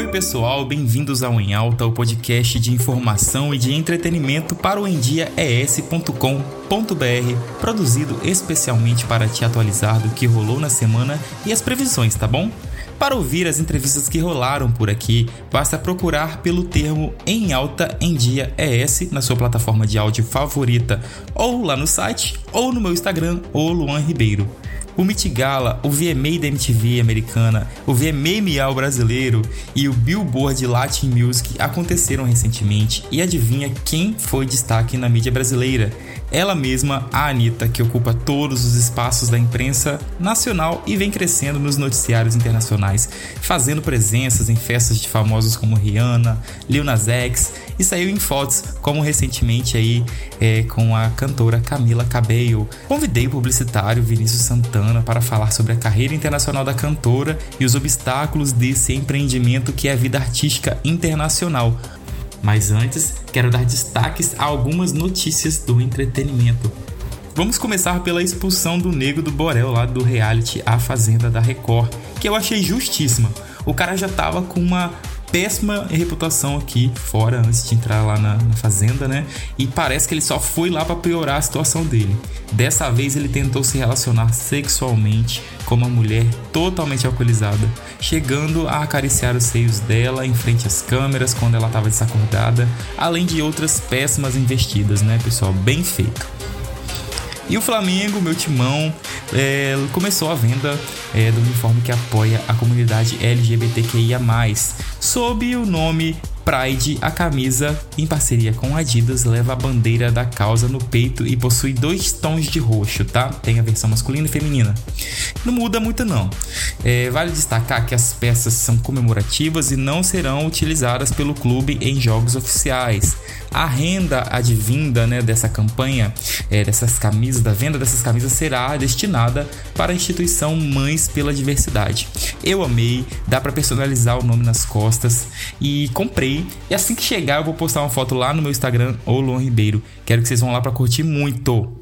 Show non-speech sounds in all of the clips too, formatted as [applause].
Oi, pessoal, bem-vindos ao Em Alta, o podcast de informação e de entretenimento para o endiaes.com.br, produzido especialmente para te atualizar do que rolou na semana e as previsões, tá bom? Para ouvir as entrevistas que rolaram por aqui, basta procurar pelo termo Em Alta em Dia ES na sua plataforma de áudio favorita, ou lá no site, ou no meu Instagram, ou Luan Ribeiro o Met Gala, o VMA da MTV americana, o VMA Miau brasileiro e o Billboard Latin Music aconteceram recentemente e adivinha quem foi destaque na mídia brasileira? Ela mesma, a Anitta, que ocupa todos os espaços da imprensa nacional e vem crescendo nos noticiários internacionais, fazendo presenças em festas de famosos como Rihanna, Lil Nas X e saiu em fotos, como recentemente aí é, com a cantora Camila Cabello. Convidei o publicitário Vinícius Santana para falar sobre a carreira internacional da cantora e os obstáculos desse empreendimento que é a vida artística internacional. Mas antes, quero dar destaques a algumas notícias do entretenimento. Vamos começar pela expulsão do Nego do Borel lá do reality A Fazenda da Record, que eu achei justíssima. O cara já tava com uma péssima reputação aqui fora antes de entrar lá na, na fazenda, né? E parece que ele só foi lá para piorar a situação dele. Dessa vez ele tentou se relacionar sexualmente com uma mulher totalmente alcoolizada, chegando a acariciar os seios dela em frente às câmeras quando ela estava desacordada, além de outras péssimas investidas, né, pessoal? Bem feito. E o Flamengo, meu timão, é, começou a venda é, do uniforme que apoia a comunidade LGBTQIA, sob o nome Pride, a camisa, em parceria com Adidas, leva a bandeira da causa no peito e possui dois tons de roxo, tá? Tem a versão masculina e feminina. Não muda muito não. É, vale destacar que as peças são comemorativas e não serão utilizadas pelo clube em jogos oficiais. A renda advinda né, dessa campanha, é, dessas camisas, da venda dessas camisas será destinada para a instituição Mães pela Diversidade. Eu amei, dá para personalizar o nome nas costas e comprei. E assim que chegar, eu vou postar uma foto lá no meu Instagram, ou Luan Ribeiro. Quero que vocês vão lá para curtir muito.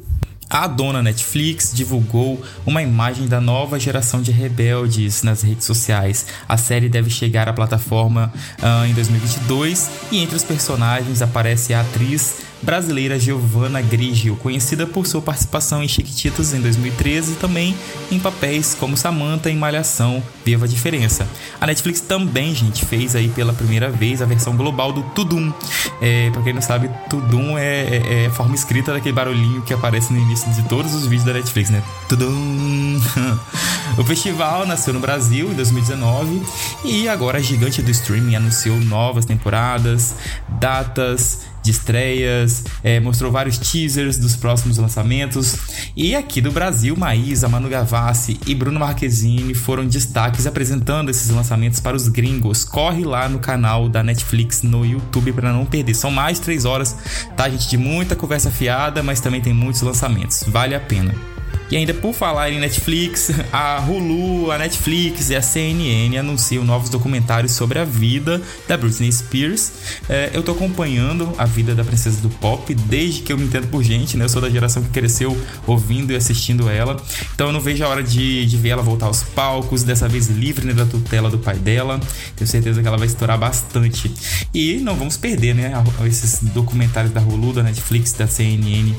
A dona Netflix divulgou uma imagem da nova geração de rebeldes nas redes sociais. A série deve chegar à plataforma uh, em 2022 e entre os personagens aparece a atriz brasileira Giovanna Grigio, conhecida por sua participação em Chiquititas em 2013 e também em papéis como Samantha em Malhação, Viva a Diferença. A Netflix também, gente, fez aí pela primeira vez a versão global do Tudum. É, pra quem não sabe, Tudum é, é, é forma escrita daquele barulhinho que aparece no início de todos os vídeos da Netflix, né? Tudum! [laughs] o festival nasceu no Brasil em 2019 e agora a gigante do streaming anunciou novas temporadas, datas de estreias, é, mostrou vários teasers dos próximos lançamentos. E aqui do Brasil, Maísa, Manu Gavassi e Bruno Marquezine foram destaques apresentando esses lançamentos para os gringos. Corre lá no canal da Netflix no YouTube para não perder. São mais 3 horas, tá, gente? De muita conversa fiada, mas também tem muitos lançamentos. Vale a pena. E ainda por falar em Netflix, [laughs] a Hulu, a Netflix e a CNN anunciam novos documentários sobre a vida da Britney Spears. É, eu tô acompanhando a vida da princesa do pop desde que eu me entendo por gente, né? Eu sou da geração que cresceu ouvindo e assistindo ela. Então eu não vejo a hora de, de ver ela voltar aos palcos, dessa vez livre né, da tutela do pai dela. Tenho certeza que ela vai estourar bastante. E não vamos perder, né? Esses documentários da Hulu, da Netflix, da CNN,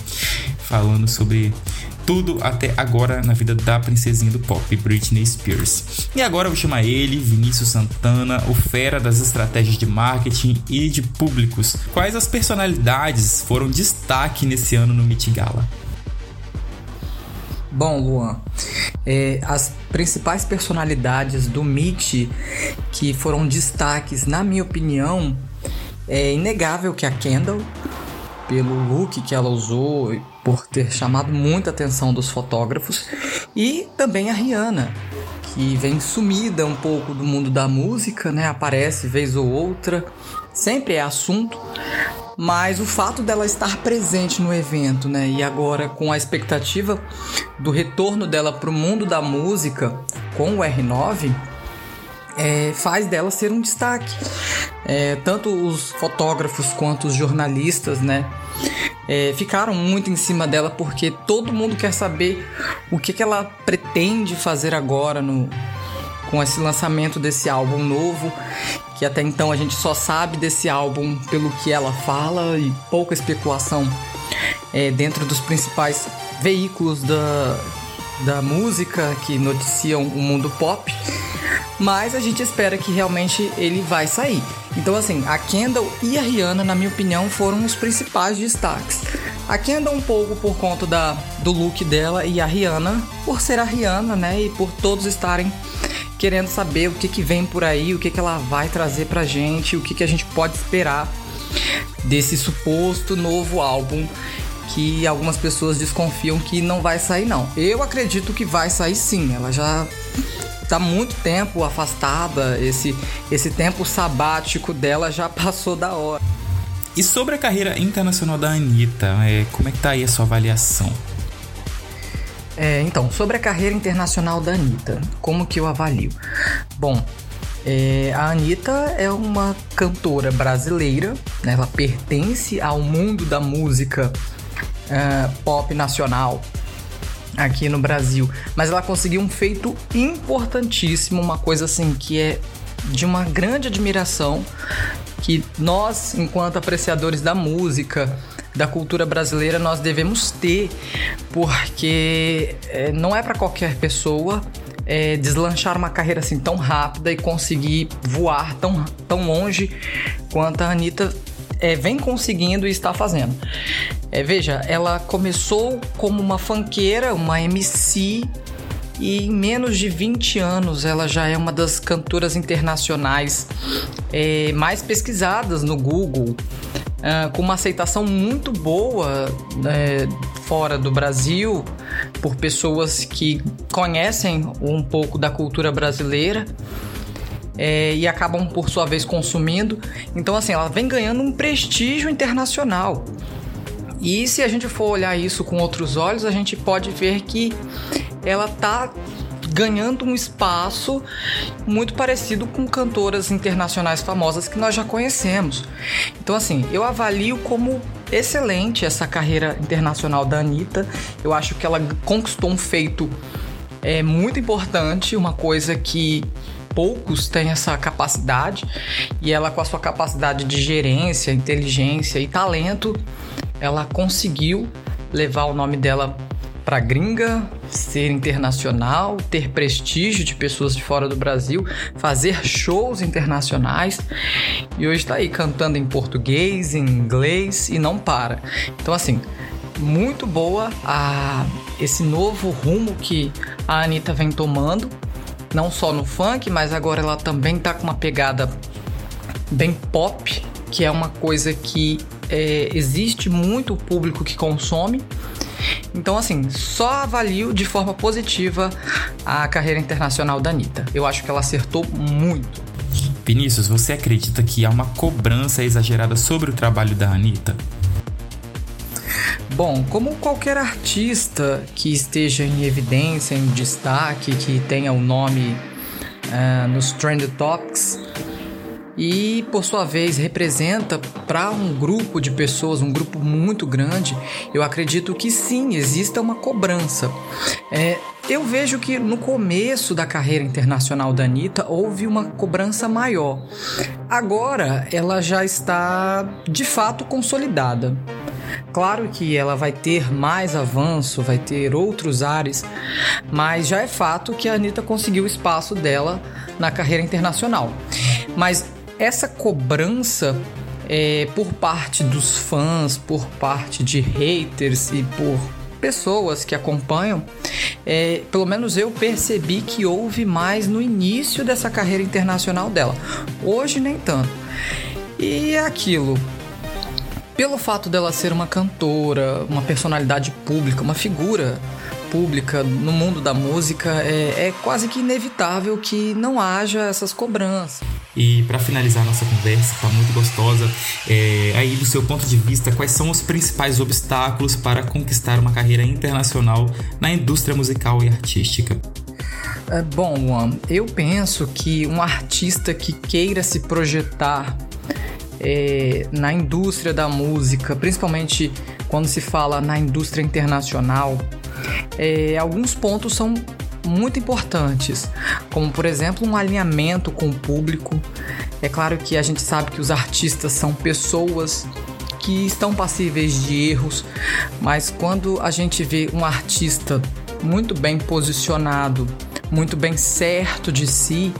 falando sobre tudo até agora na vida da princesinha do pop, Britney Spears. E agora eu vou chamar ele, Vinícius Santana, o fera das estratégias de marketing e de públicos. Quais as personalidades foram destaque nesse ano no Met Gala? Bom, Luan, é, as principais personalidades do Meet que foram destaques, na minha opinião, é inegável que a Kendall, pelo look que ela usou, por ter chamado muita atenção dos fotógrafos, e também a Rihanna, que vem sumida um pouco do mundo da música, né? Aparece vez ou outra, sempre é assunto, mas o fato dela estar presente no evento, né? E agora com a expectativa do retorno dela para o mundo da música com o R9, é, faz dela ser um destaque. É, tanto os fotógrafos quanto os jornalistas, né? É, ficaram muito em cima dela porque todo mundo quer saber o que, que ela pretende fazer agora no, com esse lançamento desse álbum novo que até então a gente só sabe desse álbum pelo que ela fala e pouca especulação é, dentro dos principais veículos da, da música que noticiam o mundo pop. Mas a gente espera que realmente ele vai sair. Então, assim, a Kendall e a Rihanna, na minha opinião, foram os principais destaques. A Kendall um pouco por conta da, do look dela e a Rihanna por ser a Rihanna, né? E por todos estarem querendo saber o que, que vem por aí, o que, que ela vai trazer pra gente, o que, que a gente pode esperar desse suposto novo álbum que algumas pessoas desconfiam que não vai sair não. Eu acredito que vai sair sim. Ela já tá muito tempo afastada, esse esse tempo sabático dela já [laughs] passou da hora. E sobre a carreira internacional da Anitta, é, como é que tá aí a sua avaliação? É, então, sobre a carreira internacional da Anitta, como que eu avalio? Bom, é, a Anitta é uma cantora brasileira, né? ela pertence ao mundo da música uh, pop nacional aqui no Brasil, mas ela conseguiu um feito importantíssimo, uma coisa assim que é de uma grande admiração que nós, enquanto apreciadores da música, da cultura brasileira, nós devemos ter, porque é, não é para qualquer pessoa é, deslanchar uma carreira assim tão rápida e conseguir voar tão, tão longe quanto a Anitta é, vem conseguindo e está fazendo. É, veja, ela começou como uma fanqueira, uma MC, e em menos de 20 anos ela já é uma das cantoras internacionais é, mais pesquisadas no Google, é, com uma aceitação muito boa é, fora do Brasil por pessoas que conhecem um pouco da cultura brasileira é, e acabam por sua vez consumindo. Então, assim, ela vem ganhando um prestígio internacional. E se a gente for olhar isso com outros olhos, a gente pode ver que ela tá ganhando um espaço muito parecido com cantoras internacionais famosas que nós já conhecemos. Então, assim, eu avalio como excelente essa carreira internacional da Anitta. Eu acho que ela conquistou um feito é, muito importante, uma coisa que poucos têm essa capacidade e ela com a sua capacidade de gerência, inteligência e talento, ela conseguiu levar o nome dela para gringa, ser internacional, ter prestígio de pessoas de fora do Brasil, fazer shows internacionais e hoje está aí cantando em português, em inglês e não para. Então assim, muito boa a esse novo rumo que a Anitta vem tomando não só no funk, mas agora ela também tá com uma pegada bem pop, que é uma coisa que é, existe muito público que consome. Então, assim, só avalio de forma positiva a carreira internacional da Anitta. Eu acho que ela acertou muito. Vinícius, você acredita que há uma cobrança exagerada sobre o trabalho da Anitta? Bom, como qualquer artista que esteja em evidência, em destaque, que tenha o nome uh, nos Trend Topics e, por sua vez, representa para um grupo de pessoas, um grupo muito grande, eu acredito que sim, exista uma cobrança. É, eu vejo que no começo da carreira internacional da Anitta houve uma cobrança maior. Agora ela já está de fato consolidada. Claro que ela vai ter mais avanço, vai ter outros ares, mas já é fato que a Anitta conseguiu o espaço dela na carreira internacional. Mas essa cobrança é, por parte dos fãs, por parte de haters e por pessoas que acompanham, é, pelo menos eu percebi que houve mais no início dessa carreira internacional dela. Hoje nem tanto. E é aquilo, pelo fato dela ser uma cantora, uma personalidade pública, uma figura pública no mundo da música, é, é quase que inevitável que não haja essas cobranças. E para finalizar nossa conversa, tá muito gostosa, é, aí do seu ponto de vista, quais são os principais obstáculos para conquistar uma carreira internacional na indústria musical e artística? É, bom, eu penso que um artista que queira se projetar é, na indústria da música, principalmente quando se fala na indústria internacional, é, alguns pontos são muito importantes, como por exemplo um alinhamento com o público, É claro que a gente sabe que os artistas são pessoas que estão passíveis de erros, mas quando a gente vê um artista muito bem posicionado, muito bem certo de si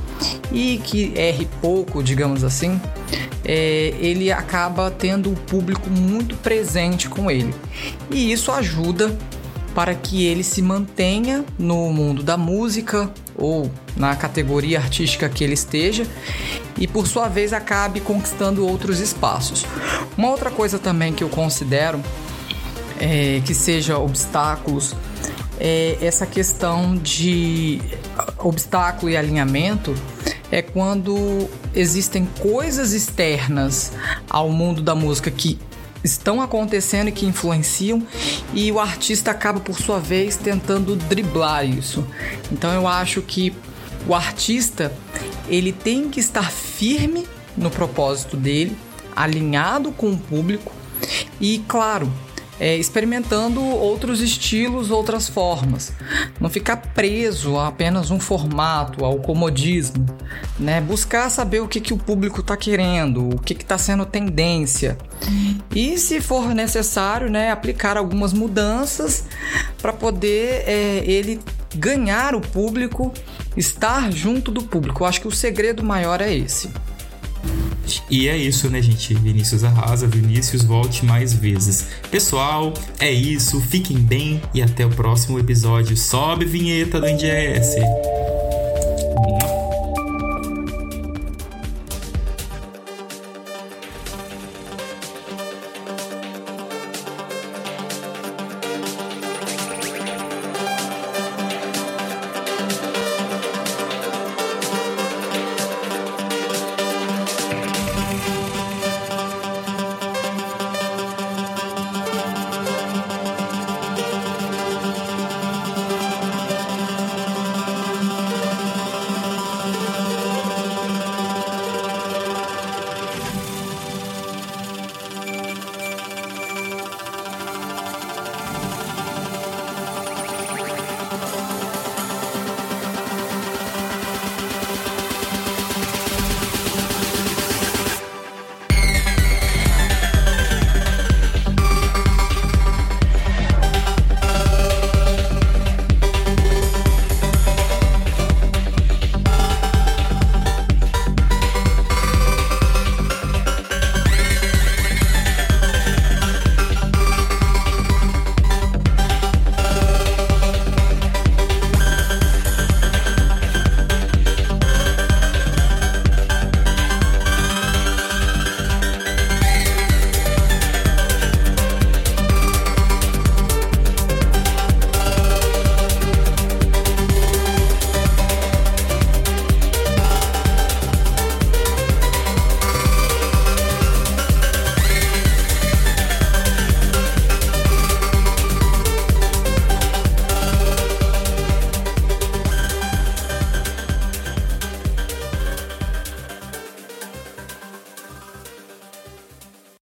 e que erre pouco, digamos assim, é, ele acaba tendo o público muito presente com ele. E isso ajuda para que ele se mantenha no mundo da música ou na categoria artística que ele esteja e por sua vez acabe conquistando outros espaços. Uma outra coisa também que eu considero é, que seja obstáculos é essa questão de obstáculo e alinhamento é quando existem coisas externas ao mundo da música que estão acontecendo e que influenciam e o artista acaba por sua vez tentando driblar isso. Então eu acho que o artista ele tem que estar firme no propósito dele, alinhado com o público e claro, é, experimentando outros estilos, outras formas. Não ficar preso a apenas um formato, ao comodismo. Né? Buscar saber o que, que o público está querendo, o que está sendo tendência. E, se for necessário, né, aplicar algumas mudanças para poder é, ele ganhar o público, estar junto do público. Eu acho que o segredo maior é esse. E é isso, né, gente? Vinícius arrasa, Vinícius volte mais vezes. Pessoal, é isso. Fiquem bem e até o próximo episódio. Sobe vinheta do NDS.